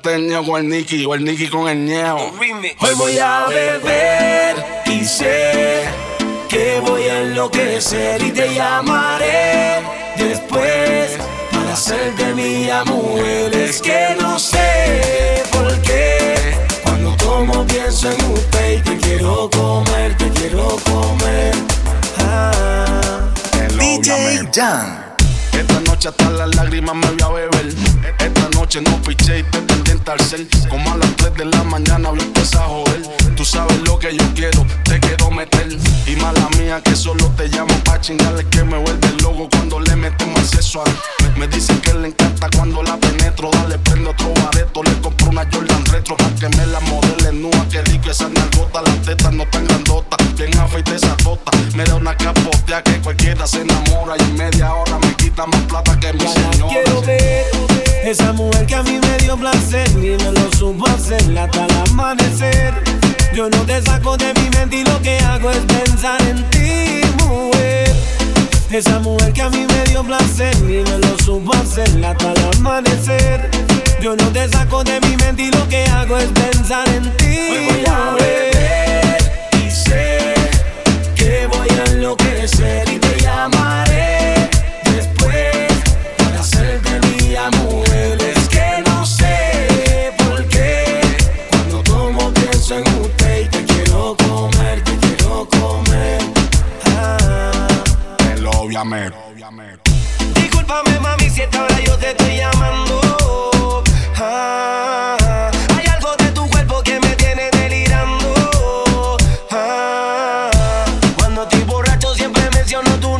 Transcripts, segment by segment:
Teño con el Nicky o el Nicky con el ñeo. Hoy voy a beber y sé que voy a enloquecer y te llamaré después para hacerte mía mujer. Es que no sé por qué cuando tomo pienso en usted y te quiero comer, te quiero comer. Ah. DJ Jan. Esta noche hasta las lágrimas me voy a beber. Esta noche no piché y te pendiente al cel. Como a las 3 de la mañana lo empieza a joder. Tú sabes lo que yo quiero, te quiero meter. Y mala mía que solo te llamo pa' chingarle que me vuelve loco cuando le metemos acceso a me, dicen que le encanta cuando la penetro. Dale, prendo otro bareto, le compro una Jordan retro pa' que me la modele nua. Que rico esa nalgota, las tetas no tan grandotas. Bien afeite esa tota. Me da una capotea que cualquiera se enamora. Y en media hora me quita más plata que mi señora. Quiero ver esa mujer que a mí me dio placer y me lo supo hacer hasta el amanecer. Yo no te saco de mi mente y lo que hago es pensar en ti, mujer. Esa mujer que a mí me dio placer y me lo supo hacer hasta el amanecer. Yo no te saco de mi mente y lo que hago es pensar en ti. Hoy voy a beber y sé que voy a enloquecer y te llamaré después para hacerte mía mujer. Obviamente. Discúlpame mami si esta hora yo te estoy llamando. Ah, hay algo de tu cuerpo que me tiene delirando. Ah, cuando estoy borracho siempre menciono tu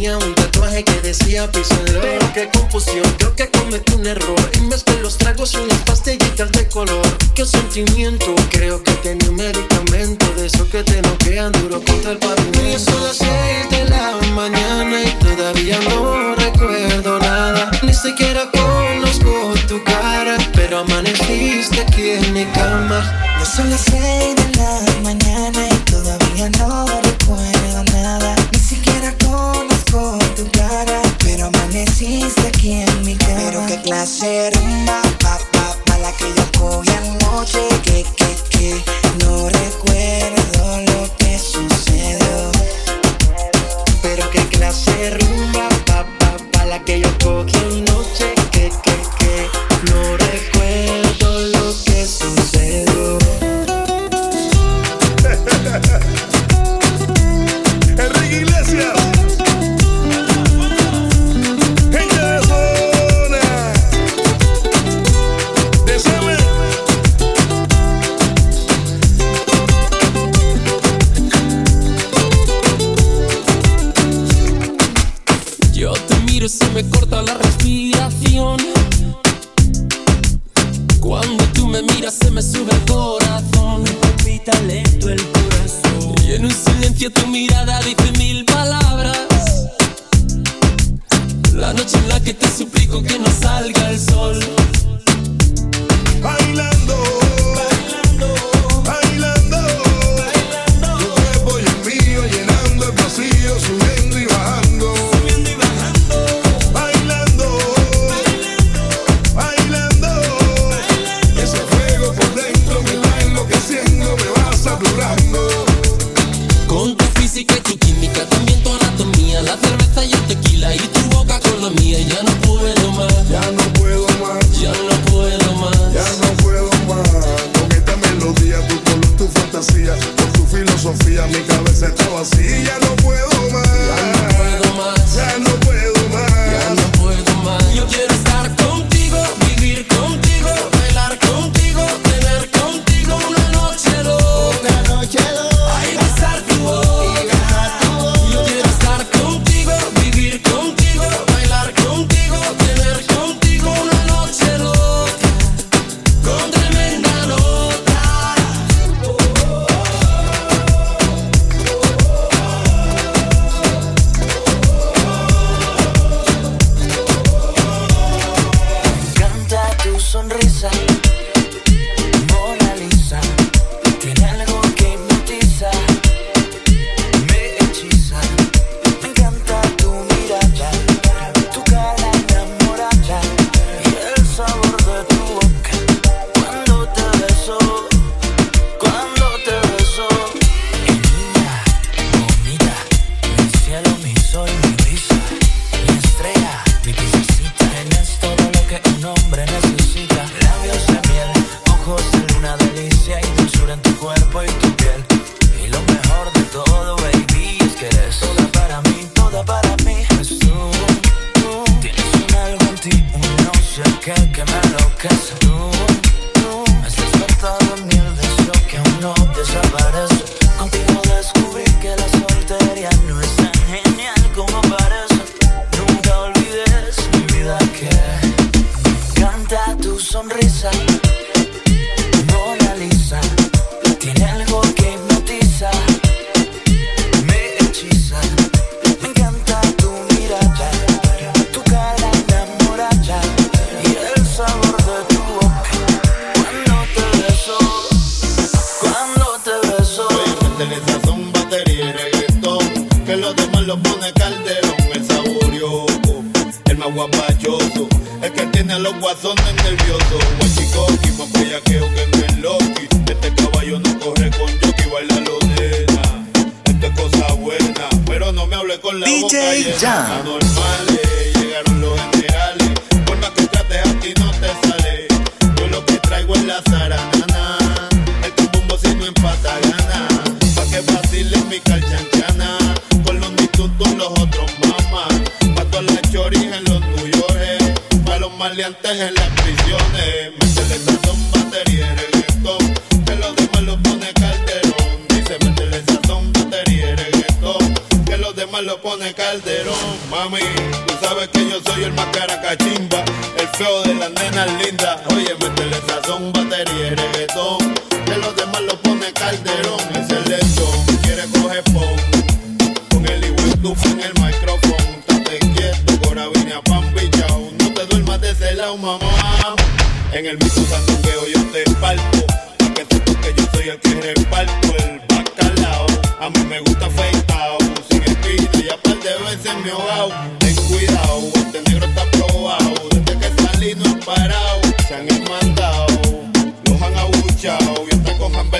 tenía un tatuaje que decía písenlo Pero qué confusión, creo que cometí un error. Y mezclé los tragos y unas pastillitas de color. Qué sentimiento, creo que tenía un medicamento De eso que te noquean duro contra el pavimento. Y son las seis de la mañana y todavía no recuerdo nada. Ni siquiera conozco tu cara Pero amaneciste aquí en mi cama. Ya son las seis de la mañana y todavía no recuerdo Pero qué clase rumba, pa, pa, pa, la que yo cogí anoche. Que, que, que, no recuerdo lo que sucedió. Pero qué clase rumba, pa, pa, pa, la que yo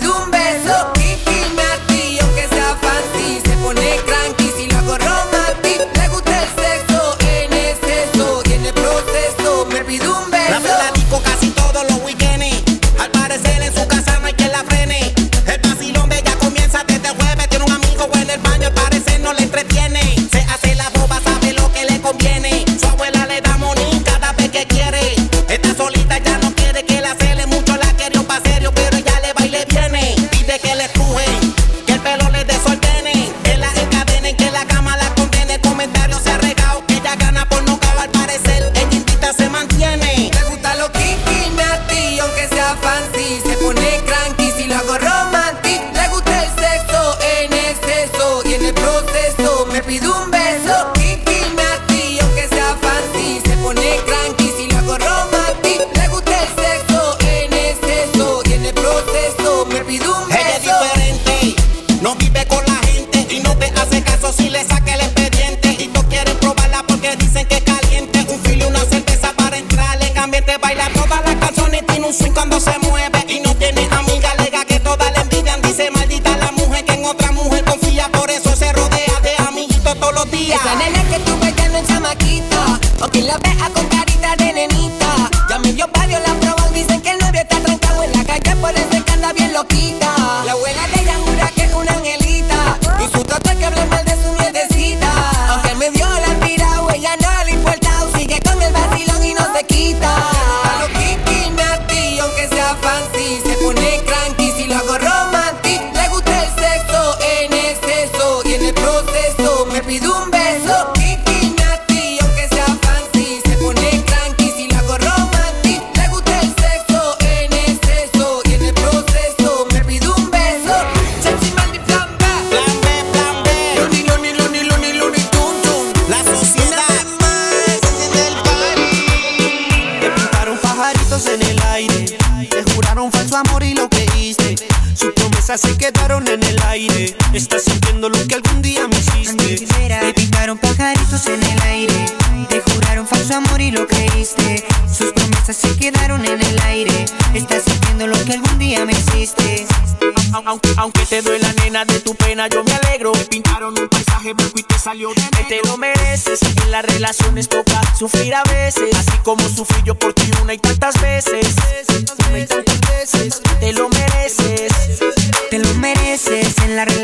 proceso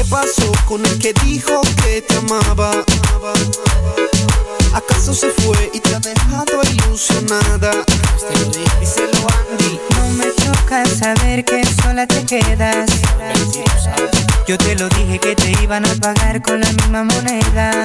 ¿Qué pasó con el que dijo que te amaba? ¿Acaso se fue y te ha dejado ilusionada? Díselo Andy. No me toca saber que sola te quedas. Yo te lo dije que te iban a pagar con la misma moneda.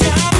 a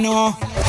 know.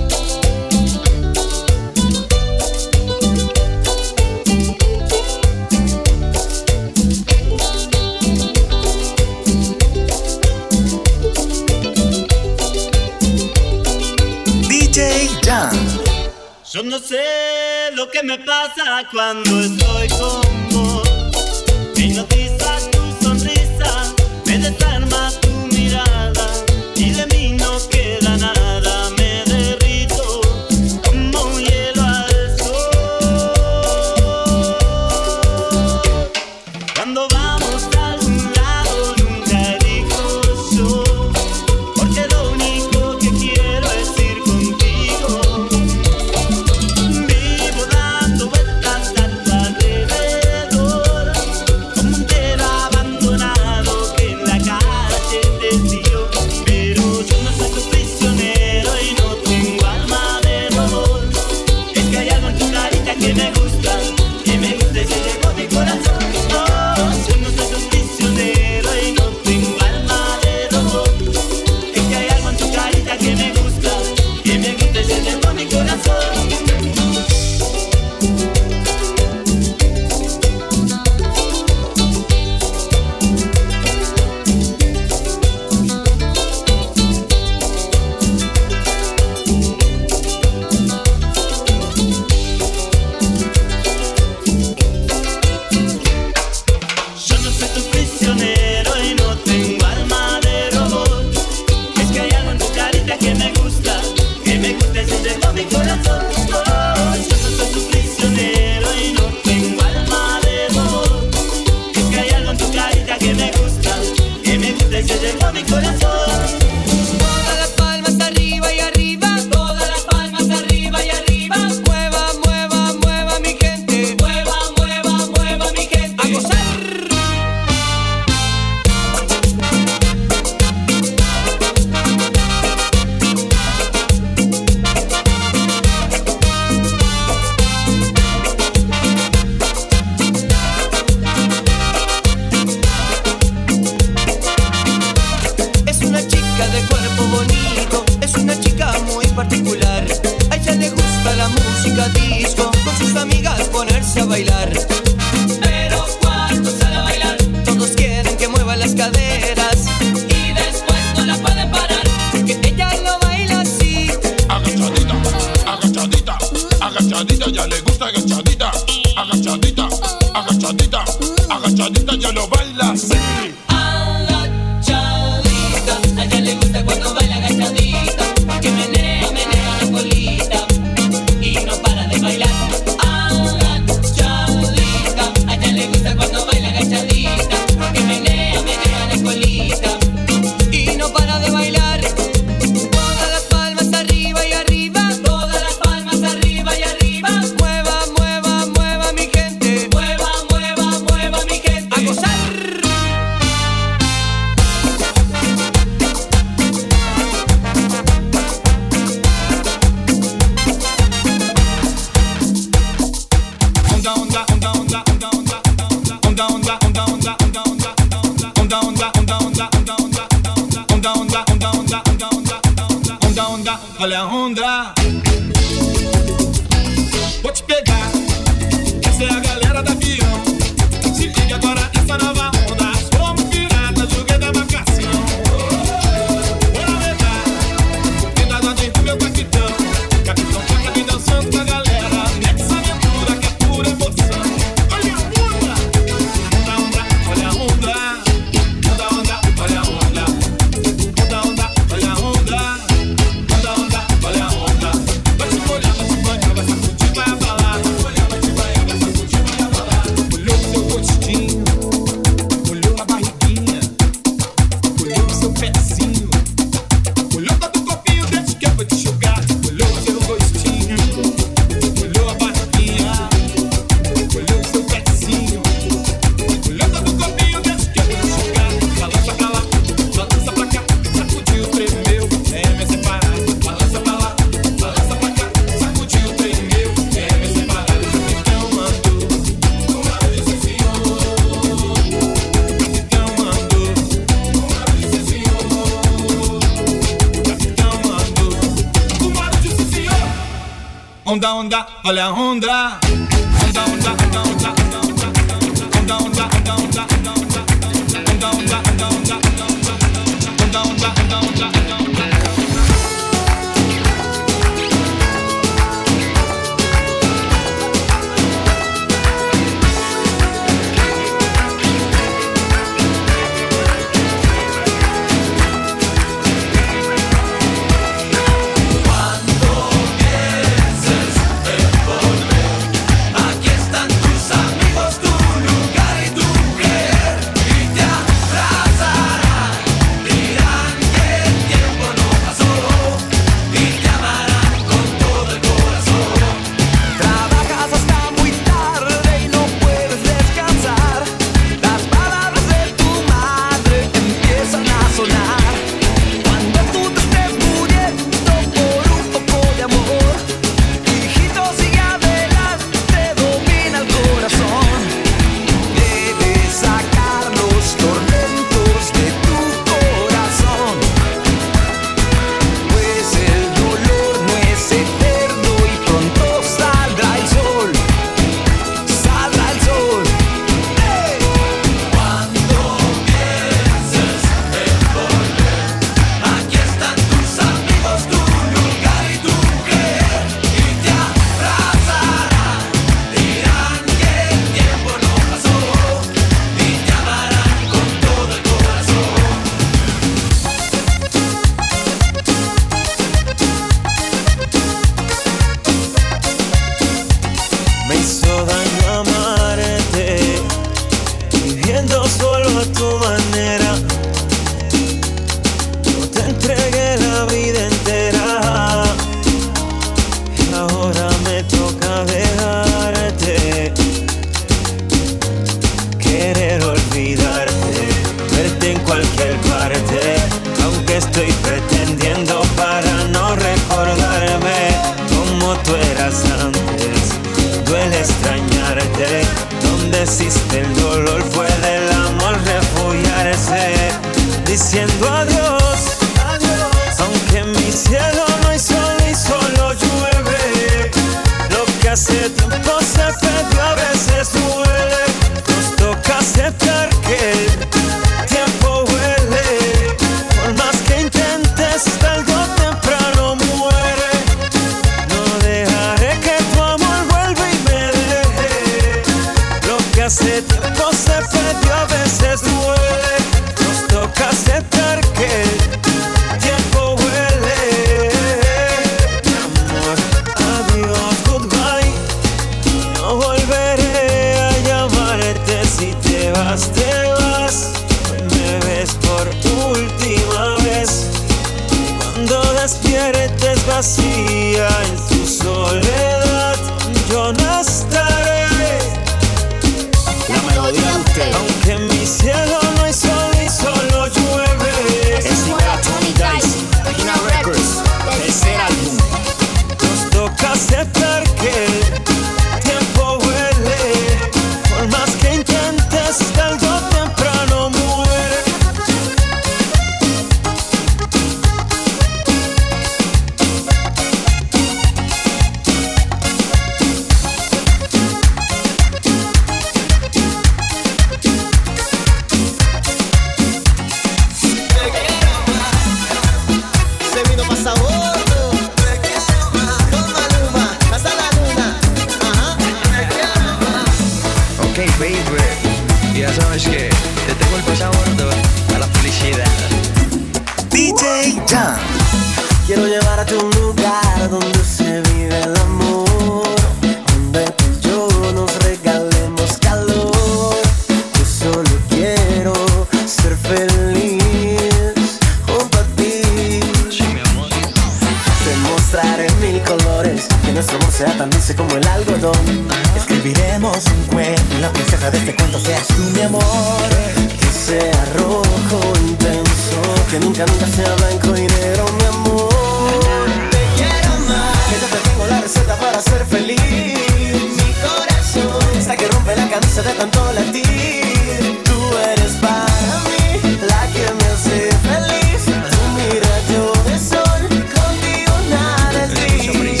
cansa de tanto latir. Tú eres para mí la que me hace feliz. Tu rayo de sol, contigo nada es gris.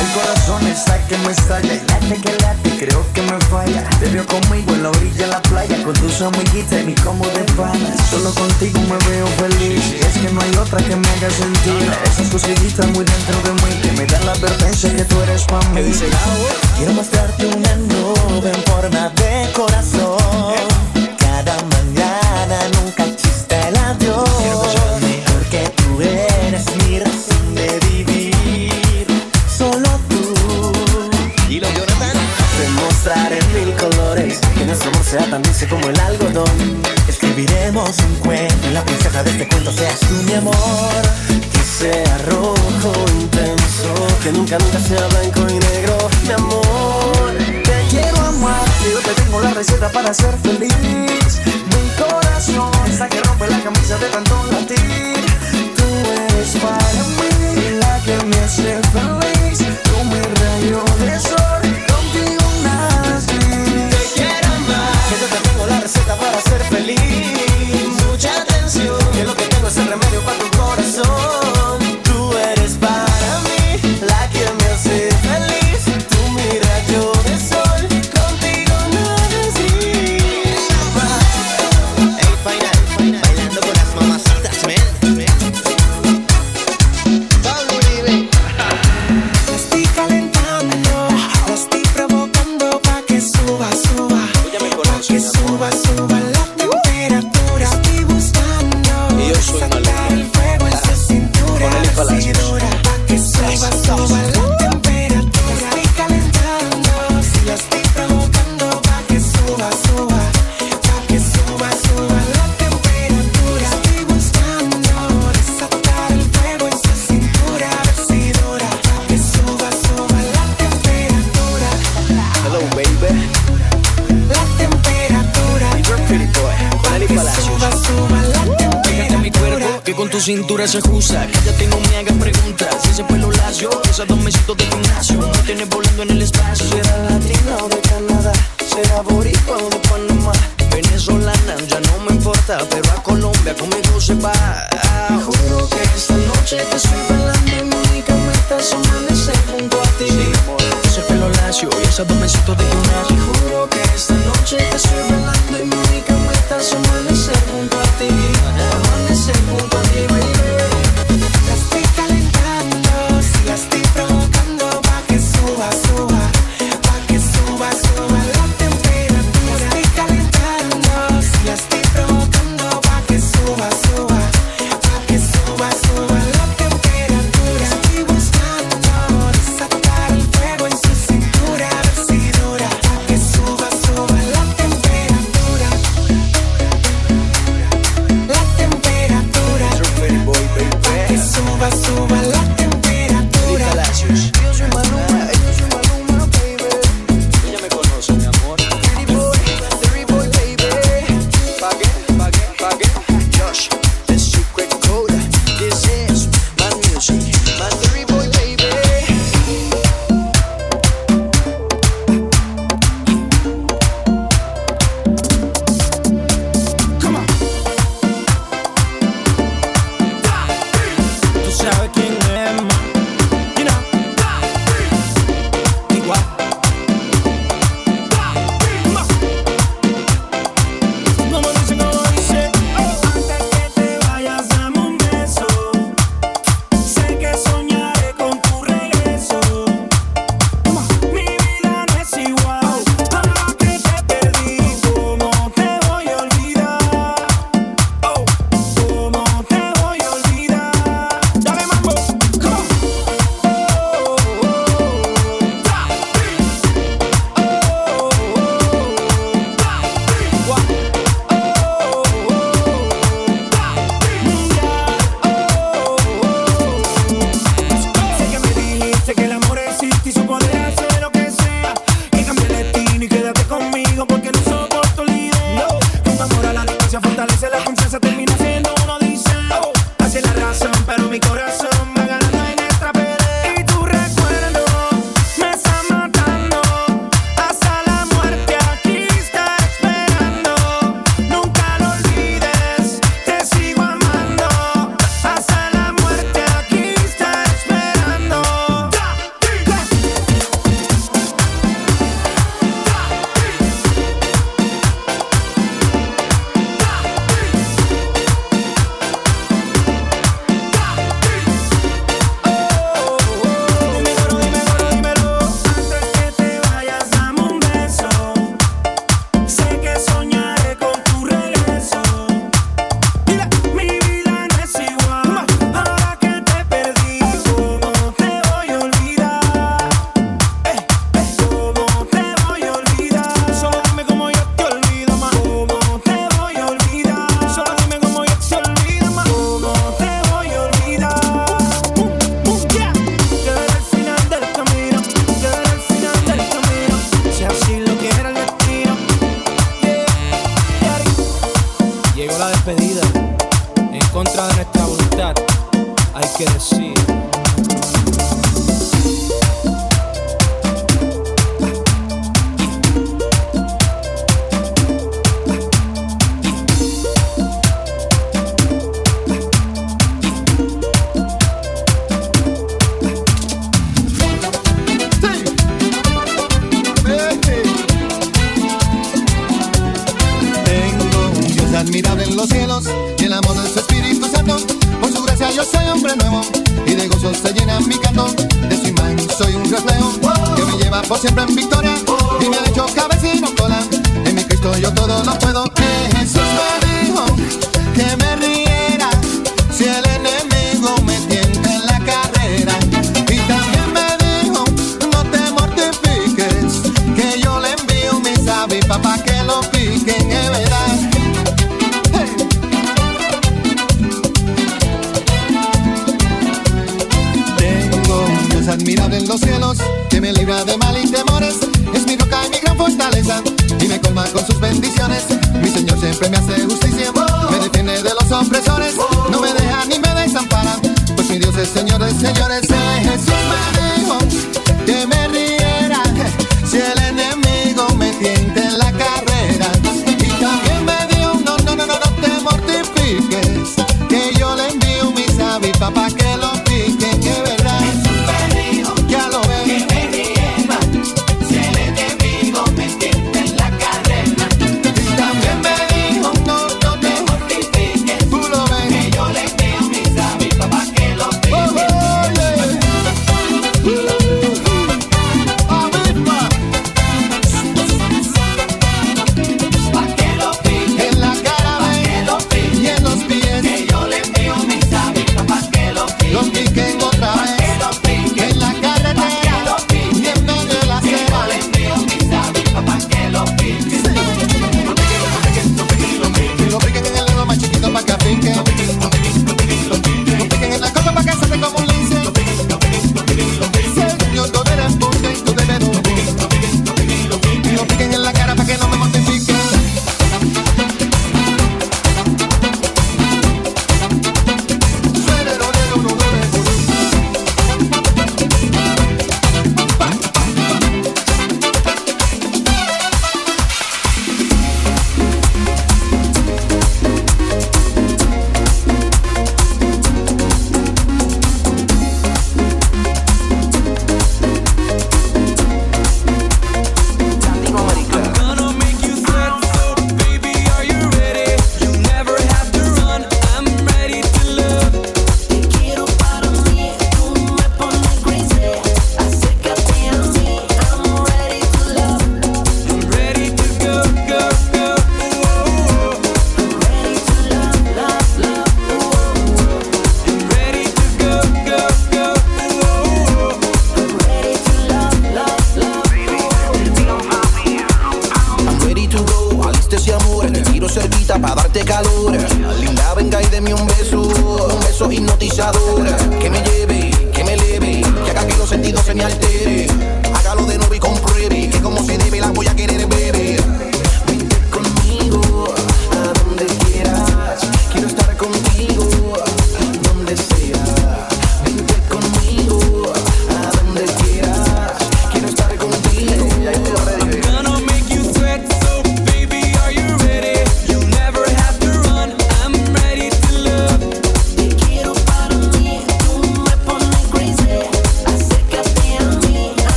El corazón está que me estalla y late que late, creo que me falla. Te veo conmigo en la orilla de la playa con tus amiguitas y mi combo de panas. Solo contigo me veo feliz. Y es que no hay otra que me haga sentir. Esas cosillitas muy dentro de mí que me dan la advertencia que tú eres para mí. Quiero mostrarte una noche sube en forma de corazón. Cada mañana nunca chiste el adiós. Porque tú eres mi razón de vivir. Solo tú. Y lo Jonathan. Te mostraré mil colores. Que nuestro amor sea tan dulce como el algodón. Escribiremos un cuento. Y la princesa de este cuento seas tú, mi amor. Que sea rojo intenso. Que nunca, nunca se habla receta para ser feliz. Mi corazón está que rompe la camisa de tanto latir. Tú eres para mí la que me hace feliz. naturaleza justa. Cállate y no me hagas preguntas. Ese pelo lacio, esos dos mesitos de gimnasio. Me tienes volando en el espacio. Será latina o de Canadá. Será boricua o de Panamá. Venezolana, ya no me importa. Pero a Colombia conmigo se va.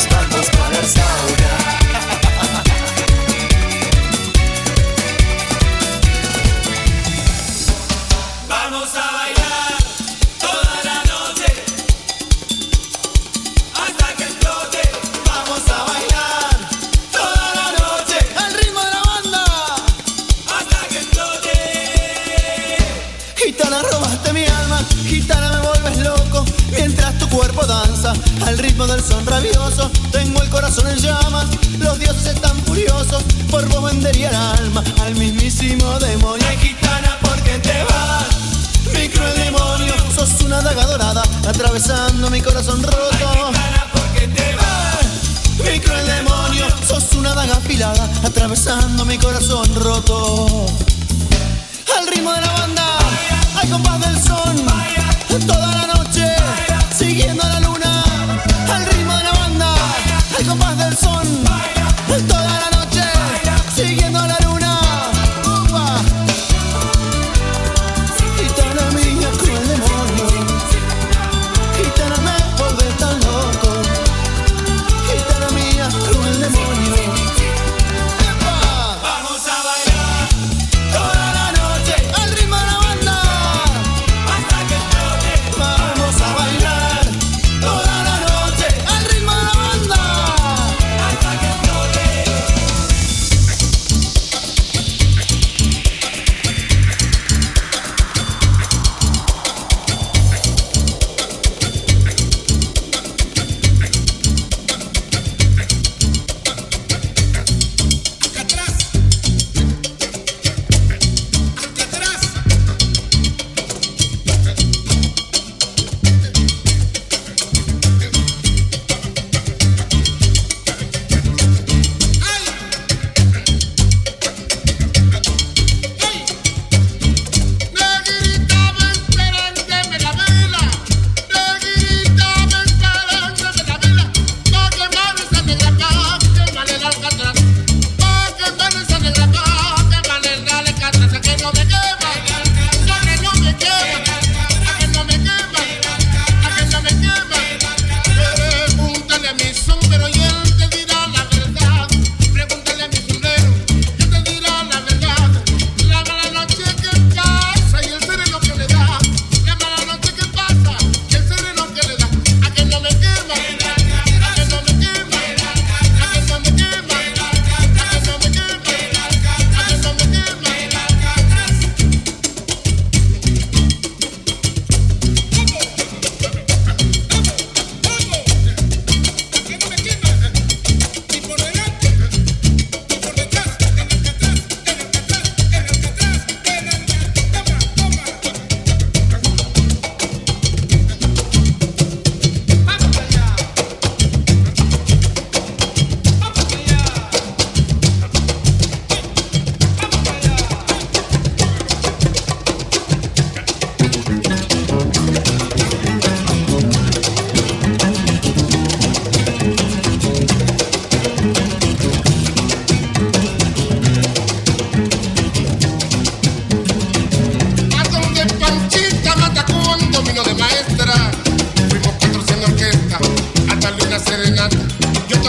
Just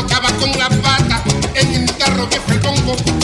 tocaba con la pata, en el guitarro viejo el bongo.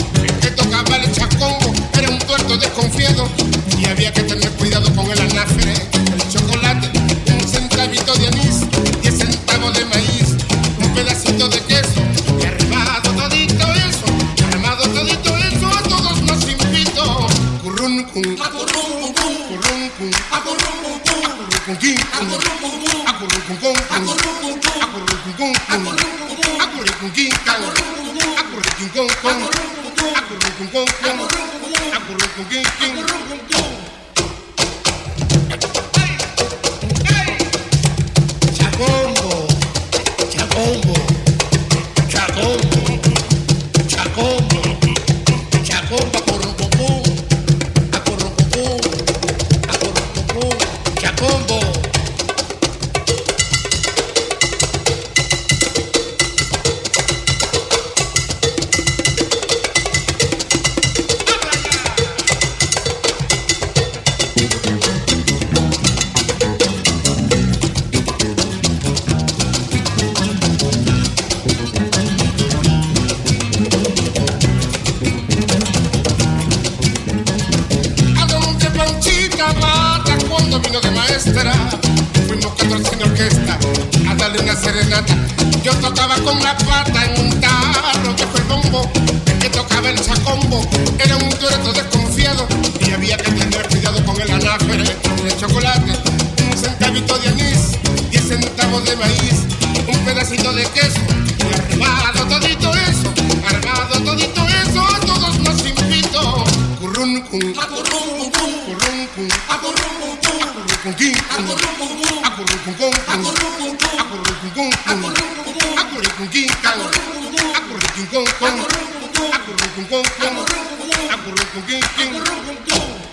Currun, cun, currun, cun, currun,